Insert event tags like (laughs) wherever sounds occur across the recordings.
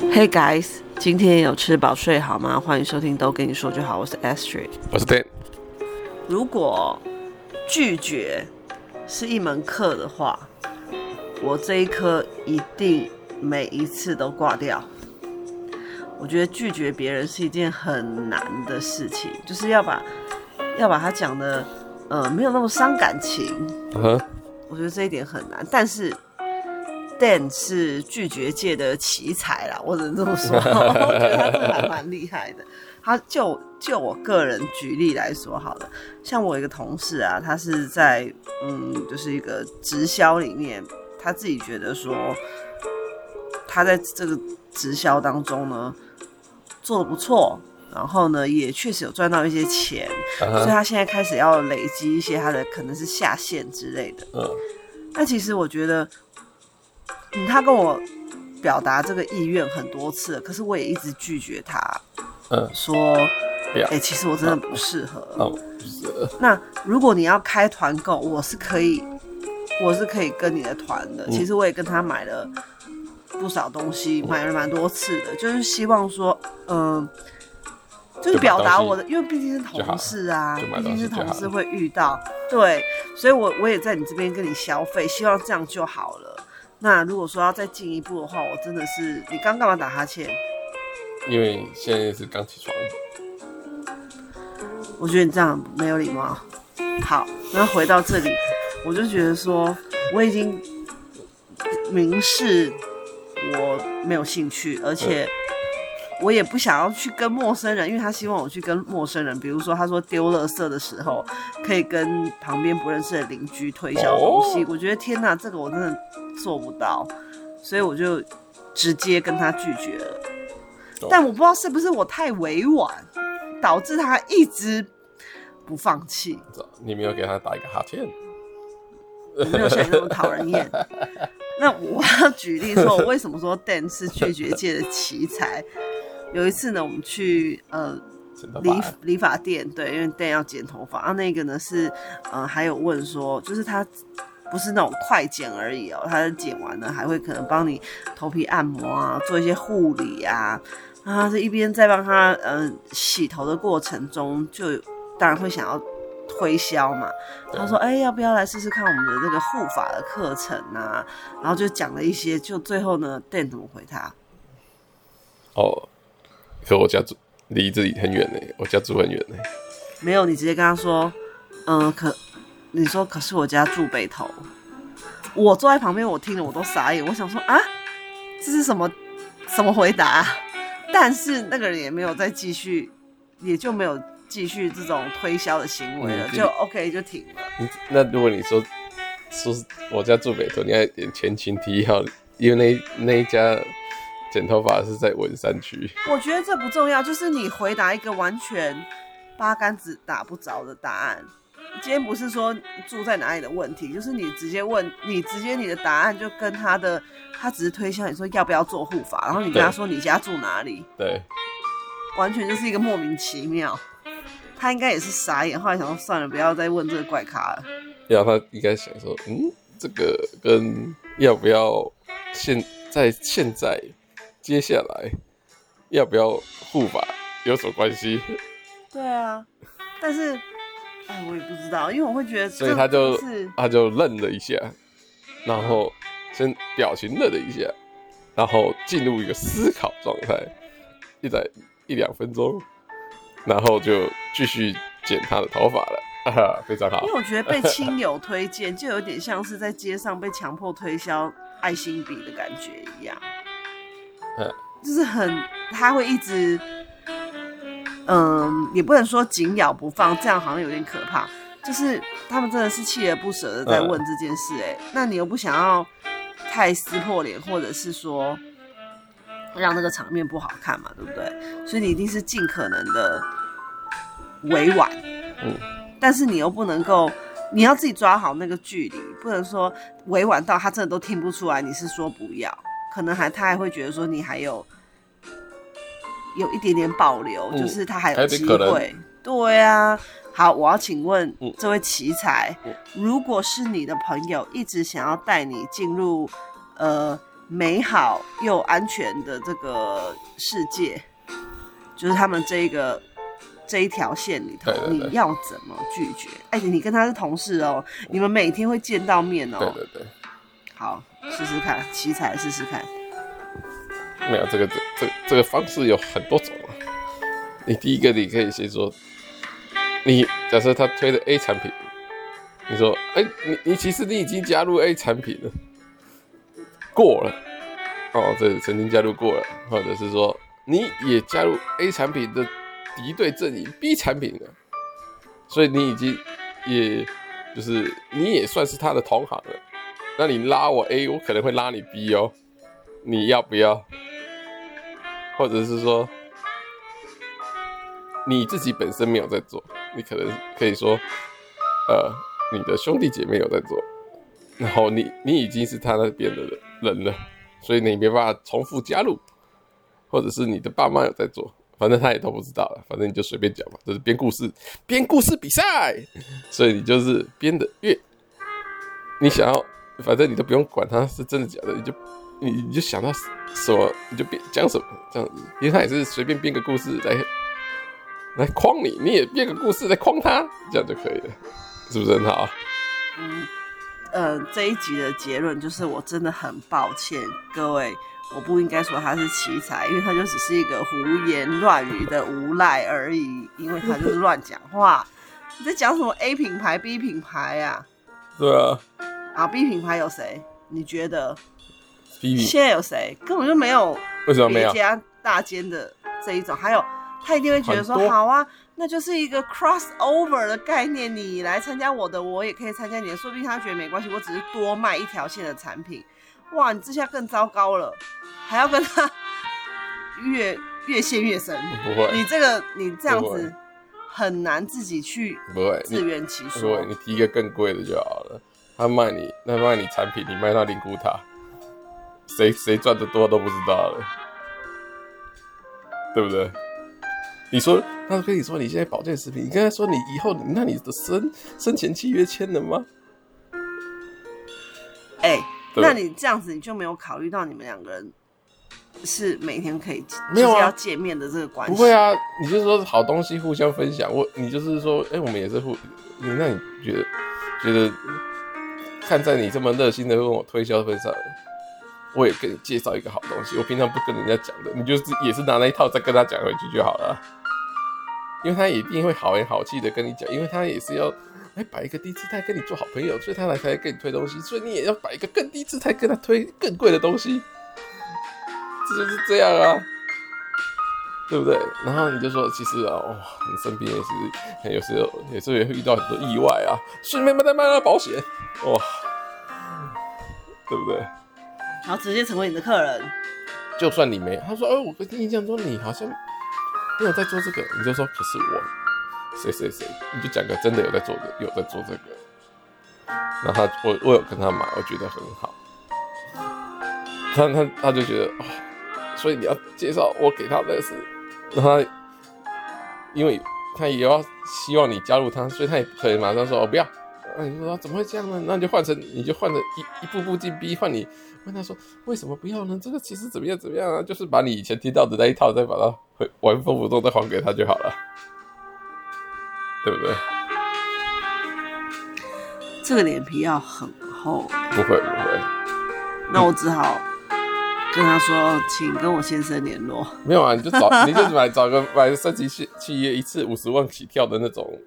Hey guys，今天有吃饱睡好吗？欢迎收听都跟你说就好，我是 Astrid，我是 Dan。如果拒绝是一门课的话，我这一科一定每一次都挂掉。我觉得拒绝别人是一件很难的事情，就是要把要把它讲的呃没有那么伤感情。Uh huh. 我觉得这一点很难，但是。Dan 是拒绝界的奇才啦，我只能这么说，(laughs) 我觉得他真的还蛮厉害的。他就就我个人举例来说好了，像我一个同事啊，他是在嗯，就是一个直销里面，他自己觉得说，他在这个直销当中呢做的不错，然后呢也确实有赚到一些钱，uh huh. 所以他现在开始要累积一些他的可能是下线之类的。嗯、uh，那.其实我觉得。嗯，他跟我表达这个意愿很多次，可是我也一直拒绝他。嗯，说，哎、欸，其实我真的不适合。那如果你要开团购，我是可以，我是可以跟你的团的。嗯、其实我也跟他买了不少东西，买了蛮多次的，就是希望说，嗯、呃，就是表达我的，因为毕竟是同事啊，毕竟是同事会遇到，对，所以我我也在你这边跟你消费，希望这样就好了。那如果说要再进一步的话，我真的是，你刚干嘛打哈欠？因为现在是刚起床。我觉得你这样没有礼貌。好，那回到这里，我就觉得说，我已经明示我没有兴趣，而且我也不想要去跟陌生人，因为他希望我去跟陌生人，比如说他说丢垃圾的时候，可以跟旁边不认识的邻居推销东西。哦、我觉得天哪，这个我真的。做不到，所以我就直接跟他拒绝了。Oh. 但我不知道是不是我太委婉，导致他一直不放弃。你没有给他打一个哈欠？我没有像你那么讨人厌。(laughs) 那我要举例说，我为什么说 Dan 是拒绝界的奇才？有一次呢，我们去呃理理发店，对，因为 Dan 要剪头发，然后那个呢是呃还有问说，就是他。不是那种快剪而已哦，他剪完了还会可能帮你头皮按摩啊，做一些护理啊。啊，这一边在帮他嗯、呃、洗头的过程中，就当然会想要推销嘛。他说：“哎，要不要来试试看我们的这个护发的课程啊？”然后就讲了一些，就最后呢，Dan 怎么回他？哦，可我家住离这里很远呢，我家住很远呢。没有，你直接跟他说，嗯，可。你说，可是我家住北头，我坐在旁边，我听了我都傻眼。我想说啊，这是什么什么回答？但是那个人也没有再继续，也就没有继续这种推销的行为了，嗯、就 OK 就停了。那如果你说说我家住北头，你要点前情提要，因为那那一家剪头发是在文山区。我觉得这不重要，就是你回答一个完全八竿子打不着的答案。今天不是说住在哪里的问题，就是你直接问，你直接你的答案就跟他的，他只是推销你说要不要做护法，然后你跟他说你家住哪里，对，完全就是一个莫名其妙。他应该也是傻眼，后来想说算了，不要再问这个怪咖了。要他应该想说，嗯，这个跟要不要现在现在接下来要不要护法有什么关系？对啊，但是。哎，我也不知道，因为我会觉得，所以他就他就愣了一下，然后先表情愣了一下，然后进入一个思考状态，一在一两分钟，然后就继续剪他的头发了，非常好。因为我觉得被 (laughs) 亲友推荐，就有点像是在街上被强迫推销爱心笔的感觉一样，嗯，就是很他会一直。嗯，也不能说紧咬不放，这样好像有点可怕。就是他们真的是锲而不舍的在问这件事，欸，哎、嗯，那你又不想要太撕破脸，或者是说让那个场面不好看嘛，对不对？所以你一定是尽可能的委婉，嗯，但是你又不能够，你要自己抓好那个距离，不能说委婉到他真的都听不出来你是说不要，可能还他还会觉得说你还有。有一点点保留，嗯、就是他还有机会。对啊，好，我要请问这位奇才，如果是你的朋友一直想要带你进入呃美好又安全的这个世界，就是他们这一个这一条线里头，你要怎么拒绝？哎，你跟他是同事哦，你们每天会见到面哦。对对对。好，试试看，奇才试试看。没有这个这这这个方式有很多种啊。你第一个，你可以先说，你假设他推的 A 产品，你说，哎，你你其实你已经加入 A 产品了。过了哦，对曾经加入过了，或者是说你也加入 A 产品的敌对阵营 B 产品了，所以你已经也就是你也算是他的同行了。那你拉我 A，我可能会拉你 B 哦，你要不要？或者是说你自己本身没有在做，你可能可以说，呃，你的兄弟姐妹有在做。然后你你已经是他那边的人了，所以你没办法重复加入，或者是你的爸妈有在做，反正他也都不知道了，反正你就随便讲嘛，这是编故事，编故事比赛，(laughs) 所以你就是编的越你想要，反正你都不用管他是真的假的，你就你你就想到什么你就编讲什么这样子，因为他也是随便编个故事来来框你，你也编个故事来框他，这样就可以了，是不是很好？嗯。呃，这一集的结论就是，我真的很抱歉各位，我不应该说他是奇才，因为他就只是一个胡言乱语的无赖而已，因为他就是乱讲话。(laughs) 你在讲什么 A 品牌、B 品牌呀？对啊。啊，B 品牌有谁？你觉得现在有谁？根本就没有。为什么没有？别家大间的这一种，还有他一定会觉得说，好啊。那就是一个 crossover 的概念，你来参加我的，我也可以参加你的，说不定他觉得没关系，我只是多卖一条线的产品。哇，你这下更糟糕了，还要跟他越越陷越深。(laughs) 不会，你这个你这样子很难自己去不会自圆其说。你提一个更贵的就好了。他卖你，那卖你产品，你卖到灵骨塔，谁谁赚的多都不知道了，对不对？你说，他跟你说你现在保健食品，你跟他说你以后，那你的生生前契约签了吗？哎、欸，那你这样子你就没有考虑到你们两个人是每天可以没有要见面的这个关系？不会啊，你就是说好东西互相分享。我你就是说，哎、欸，我们也是互你，那你觉得觉得看在你这么热心的跟我推销分上。我也跟你介绍一个好东西，我平常不跟人家讲的，你就是也是拿那一套再跟他讲回去就好了，因为他一定会好言好气的跟你讲，因为他也是要来摆一个低姿态跟你做好朋友，所以他来才跟你推东西，所以你也要摆一个更低姿态跟他推更贵的东西，这就是这样啊，对不对？然后你就说，其实啊，哇、哦，你身边也是有时候也是会遇到很多意外啊，顺便帮他卖了保险，哇，对不对？然后直接成为你的客人，就算你没，他说：“哦，我跟印象中你好像没有在做这个。”你就说：“可是我谁谁谁，你就讲个真的有在做的，有在做这个。”然后他我我有跟他买，我觉得很好。他他他就觉得哦，所以你要介绍我给他的是，然后他因为他也要希望你加入他，所以他也可以马上说：“我不要。”你说怎么会这样呢？那你就换成，你就换成一一步步进逼，换你问他说为什么不要呢？这个其实怎么样怎么样啊？就是把你以前听到的那一套再把它原封不动再还给他就好了，对不对？这个脸皮要很厚。不会不会，那我只好跟他说，请跟我先生联络。没有啊，你就找，你就买 (laughs) 找个买升级企企业一次五十万起跳的那种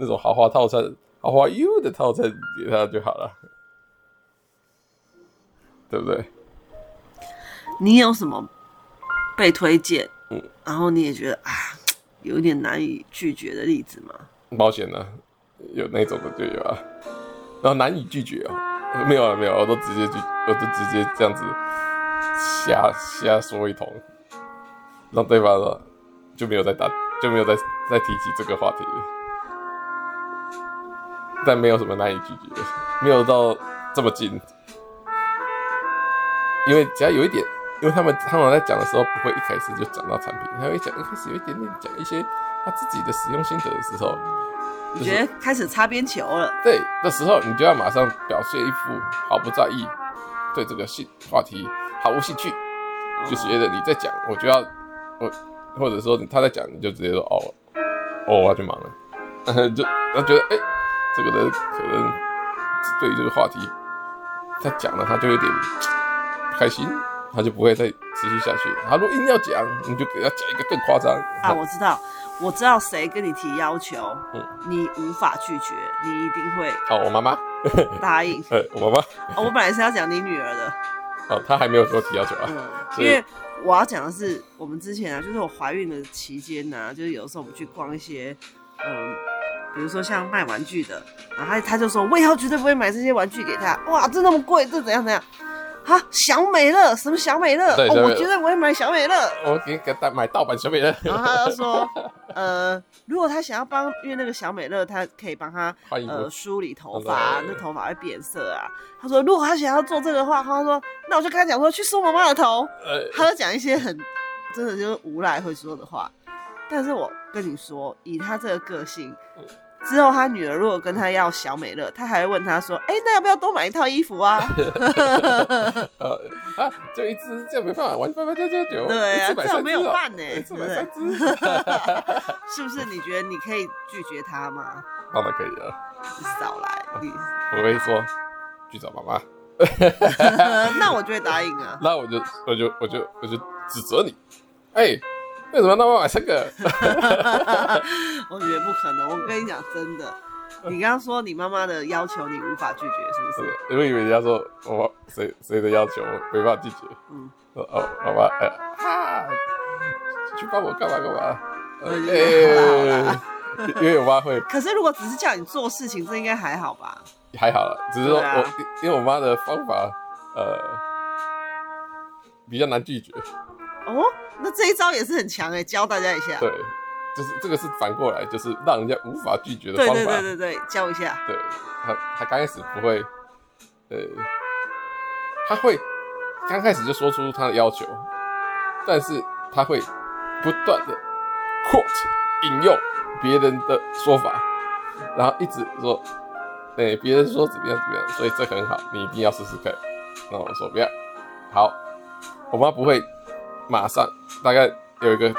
那种豪华套餐。豪华 U 的套餐给他就好了，对不对？你有什么被推荐，嗯，然后你也觉得啊，(tsk) 有点难以拒绝的例子吗？保险呢、啊，有那种的就有啊，然后难以拒绝啊，没有啊，没有，我都直接拒，我都直接这样子瞎瞎说一通，让对方说就没有再打，就没有再再提起这个话题。但没有什么难以拒绝的，没有到这么近，因为只要有一点，因为他们他们在讲的时候不会一开始就讲到产品，他会讲一开始有一点点讲一些他自己的使用心得的时候，你觉得开始擦边球了？对的时候，你就要马上表现一副毫不在意，对这个性话题毫无兴趣，就是觉得你在讲，我就要我，或者说他在讲，你就直接说哦哦，我要去忙了，(laughs) 就他觉得哎、欸，这个人可能对于这个话题他讲了，他就有点不开心，他就不会再持续下去。他如果硬要讲，你就给他讲一个更夸张啊！我知道。我知道谁跟你提要求，嗯，你无法拒绝，你一定会哦，我妈妈答应，呃，(laughs) 我妈妈哦，我本来是要讲你女儿的，哦，她还没有说提要求啊，嗯，因为我要讲的是我们之前啊，就是我怀孕的期间呢、啊，就是有时候我们去逛一些，嗯，比如说像卖玩具的，然后他他就说，我以后绝对不会买这些玩具给他，哇，这那么贵，这怎样怎样。哈，小美乐什么小美乐？哦，我觉得我会买小美乐。我给给他买盗版小美乐。然后他就说，(laughs) 呃，如果他想要帮，因为那个小美乐，他可以帮他呃梳理头发，那头发会变色啊。他说，如果他想要做这个的话，他说，那我就跟他讲说，去梳妈妈的头。呃，他就讲一些很真的就是无赖会说的话。但是我跟你说，以他这个个性。之后，他女儿如果跟他要小美乐，他还会问他说：“哎、欸，那要不要多买一套衣服啊？”啊，(laughs) 就一只这样没办法玩，八八九九九，对啊，这样没有办呢，一次买三只，是不是？你觉得你可以拒绝他吗？当然可以了。你少来，你我会说去找妈妈。那我就会答应啊。那我就我就我就我就指责你，哎、欸。为什么那么买这个？(laughs) 我觉得不可能。我跟你讲，真的，你刚刚说你妈妈的要求你无法拒绝，是不是？因为以为人家说我谁谁的要求我没办法拒绝。嗯。哦，好吧，哎、呃，哈，去帮我干嘛干嘛？呃，因为我妈会。可是如果只是叫你做事情，这应该还好吧？还好了，只是说我、啊、因为我妈的方法，呃，比较难拒绝。哦。那这一招也是很强哎，教大家一下。对，就是这个是反过来，就是让人家无法拒绝的方法。对对对对对，教一下。对，他他刚开始不会，呃，他会刚开始就说出他的要求，但是他会不断的 quote 引用别人的说法，然后一直说，哎，别人说怎么样怎么样，所以这很好，你一定要试试看。那我说不要，好，我妈不会。马上，大概有一个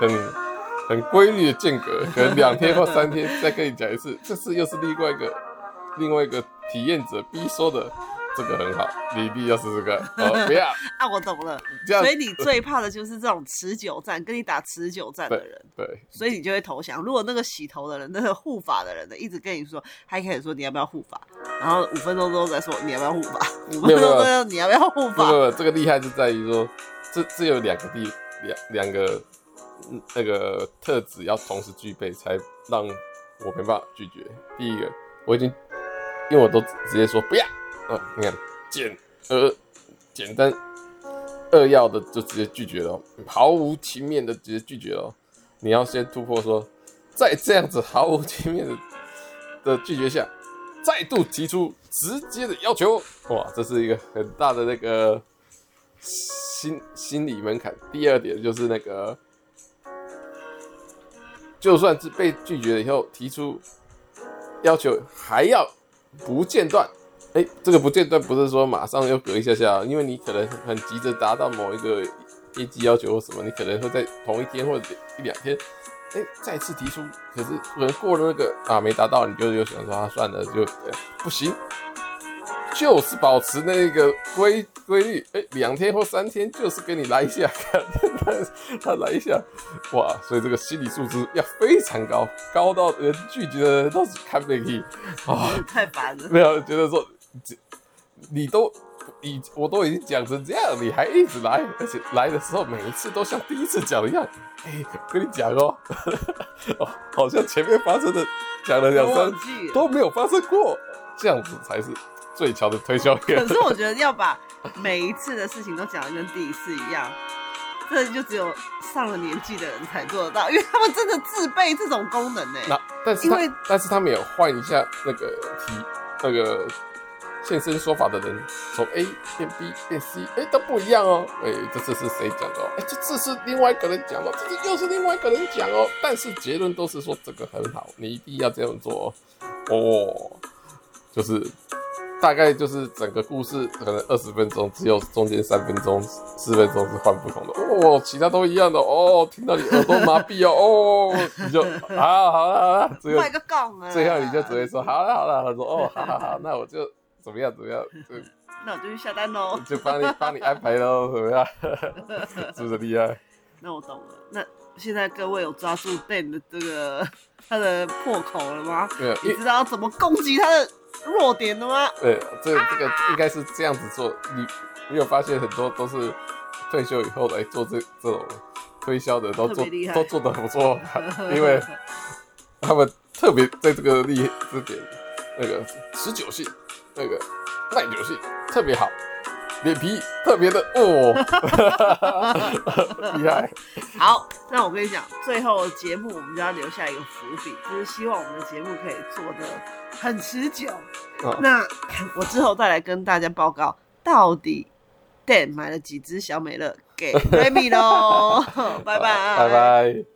很很规律的间隔，可能两天或三天再跟你讲一次。这次又是另外一个另外一个体验者 B 说的，这个很好，你一定要试试看。哦，(laughs) 不要啊，我懂了。所以你最怕的就是这种持久战，跟你打持久战的人。对。对所以你就会投降。如果那个洗头的人，那个护发的人呢，一直跟你说，还可以说你要不要护发，然后五分钟之后再说你要不要护发，五分钟之后你要不要护发。没有，这个厉害就在于说。这这有两个地两两个那个特质要同时具备，才让我没办法拒绝。第一个，我已经因为我都直接说不要，哦，你看简而简单扼要的就直接拒绝了，毫无情面的直接拒绝了。你要先突破说，在这样子毫无情面的的拒绝下，再度提出直接的要求，哇，这是一个很大的那个。心心理门槛。第二点就是那个，就算是被拒绝了以后，提出要求还要不间断。哎、这个不间断不是说马上又隔一下下，因为你可能很急着达到某一个业绩要求或什么，你可能会在同一天或者一两天，哎、再次提出。可是可能过了那个啊没达到，你就又想说啊算了，就不行。就是保持那个规规律，哎、欸，两天或三天，就是给你来一下，看他他来一下，哇！所以这个心理素质要非常高，高到人拒绝的人都是看不起啊！(laughs) 太烦了，没有觉得说，你都已我都已经讲成这样，你还一直来，而且来的时候每一次都像第一次讲一样，哎、欸，跟你讲哦，(laughs) 哦，好像前面发生的讲了两三句都没有发生过，这样子才是。最强的推销员。可是我觉得要把每一次的事情都讲的跟第一次一样，这就只有上了年纪的人才做得到，因为他们真的自备这种功能呢。那但是因为但是他们有换一下那个题，那个现身说法的人从 A 变 B 变 C，哎、欸、都不一样哦。哎、欸，这次是谁讲的？哎、欸，这次是另外一个人讲的，这次又是另外一个人讲哦。但是结论都是说这个很好，你一定要这样做哦。哦，就是。大概就是整个故事可能二十分钟，只有中间三分钟、四分钟是换不同的哦，其他都一样的哦。听到你耳朵麻痹哦，哦，你就啊好了好了，最后卖个杠啊，最后你就只会说好了好了，他说哦好好好，那我就怎么样怎么样，就那我就去下单喽，就帮你帮你安排喽，怎么样？是不是厉害？那我懂了，那。现在各位有抓住 Dan 的这个他的破口了吗？对，你知道怎么攻击他的弱点的吗？对，这个、这个应该是这样子做。你没有发现很多都是退休以后来做这这种推销的，都做都做的不错，因为他们特别在这个厉这点，那个持久性，那个耐久性特别好。脸皮特别的哦，(laughs) 厉害。好，那我跟你讲，最后节目我们就要留下一个伏笔，就是希望我们的节目可以做的很持久。哦、那我之后再来跟大家报告，到底 Dan 买了几只小美乐给 Remy 喽？(laughs) 拜拜，拜拜。